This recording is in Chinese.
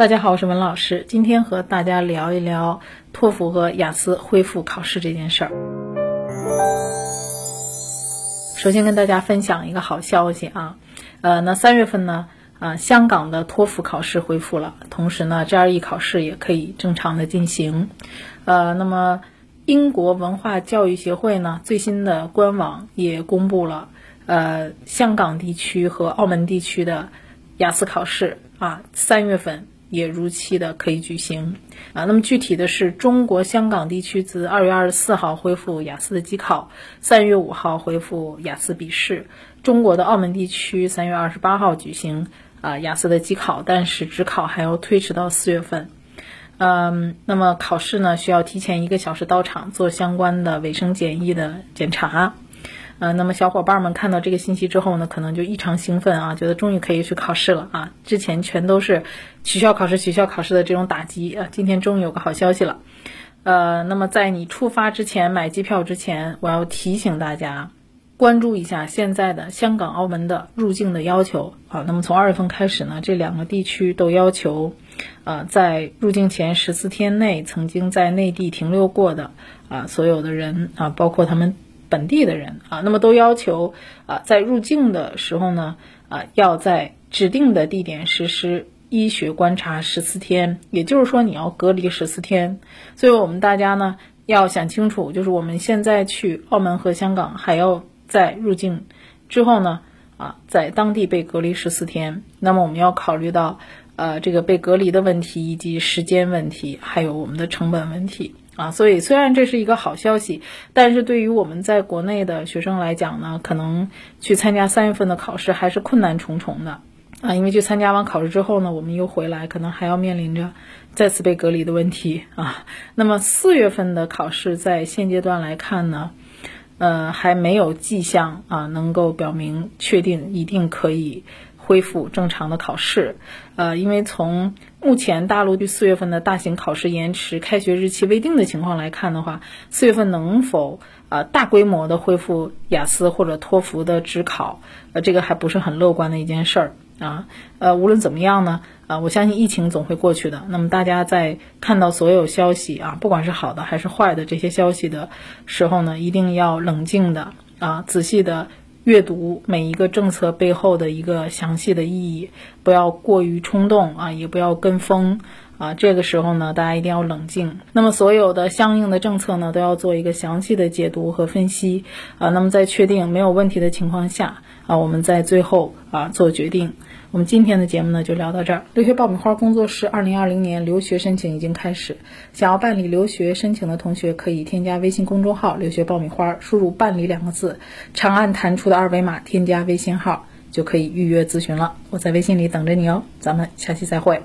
大家好，我是文老师，今天和大家聊一聊托福和雅思恢复考试这件事儿。首先跟大家分享一个好消息啊，呃，那三月份呢，啊，香港的托福考试恢复了，同时呢，GRE 考试也可以正常的进行。呃，那么英国文化教育协会呢，最新的官网也公布了，呃，香港地区和澳门地区的雅思考试啊，三月份。也如期的可以举行啊。那么具体的是，中国香港地区自二月二十四号恢复雅思的机考，三月五号恢复雅思笔试。中国的澳门地区三月二十八号举行啊雅思的机考，但是职考还要推迟到四月份。嗯，那么考试呢需要提前一个小时到场做相关的卫生检疫的检查。呃，那么小伙伴们看到这个信息之后呢，可能就异常兴奋啊，觉得终于可以去考试了啊！之前全都是取消考试、取消考试的这种打击啊，今天终于有个好消息了。呃，那么在你出发之前买机票之前，我要提醒大家关注一下现在的香港、澳门的入境的要求啊。那么从二月份开始呢，这两个地区都要求，呃，在入境前十四天内曾经在内地停留过的啊所有的人啊，包括他们。本地的人啊，那么都要求啊，在入境的时候呢，啊，要在指定的地点实施医学观察十四天，也就是说你要隔离十四天。所以我们大家呢要想清楚，就是我们现在去澳门和香港，还要在入境之后呢，啊，在当地被隔离十四天。那么我们要考虑到呃这个被隔离的问题，以及时间问题，还有我们的成本问题。啊，所以虽然这是一个好消息，但是对于我们在国内的学生来讲呢，可能去参加三月份的考试还是困难重重的啊。因为去参加完考试之后呢，我们又回来，可能还要面临着再次被隔离的问题啊。那么四月份的考试，在现阶段来看呢，呃，还没有迹象啊，能够表明确定一定可以。恢复正常的考试，呃，因为从目前大陆对四月份的大型考试延迟、开学日期未定的情况来看的话，四月份能否呃大规模的恢复雅思或者托福的职考，呃，这个还不是很乐观的一件事儿啊。呃，无论怎么样呢，啊，我相信疫情总会过去的。那么大家在看到所有消息啊，不管是好的还是坏的这些消息的时候呢，一定要冷静的啊，仔细的。阅读每一个政策背后的一个详细的意义，不要过于冲动啊，也不要跟风啊。这个时候呢，大家一定要冷静。那么所有的相应的政策呢，都要做一个详细的解读和分析啊。那么在确定没有问题的情况下啊，我们在最后啊做决定。我们今天的节目呢就聊到这儿。留学爆米花工作室二零二零年留学申请已经开始，想要办理留学申请的同学可以添加微信公众号“留学爆米花”，输入“办理”两个字，长按弹出的二维码添加微信号就可以预约咨询了。我在微信里等着你哦，咱们下期再会。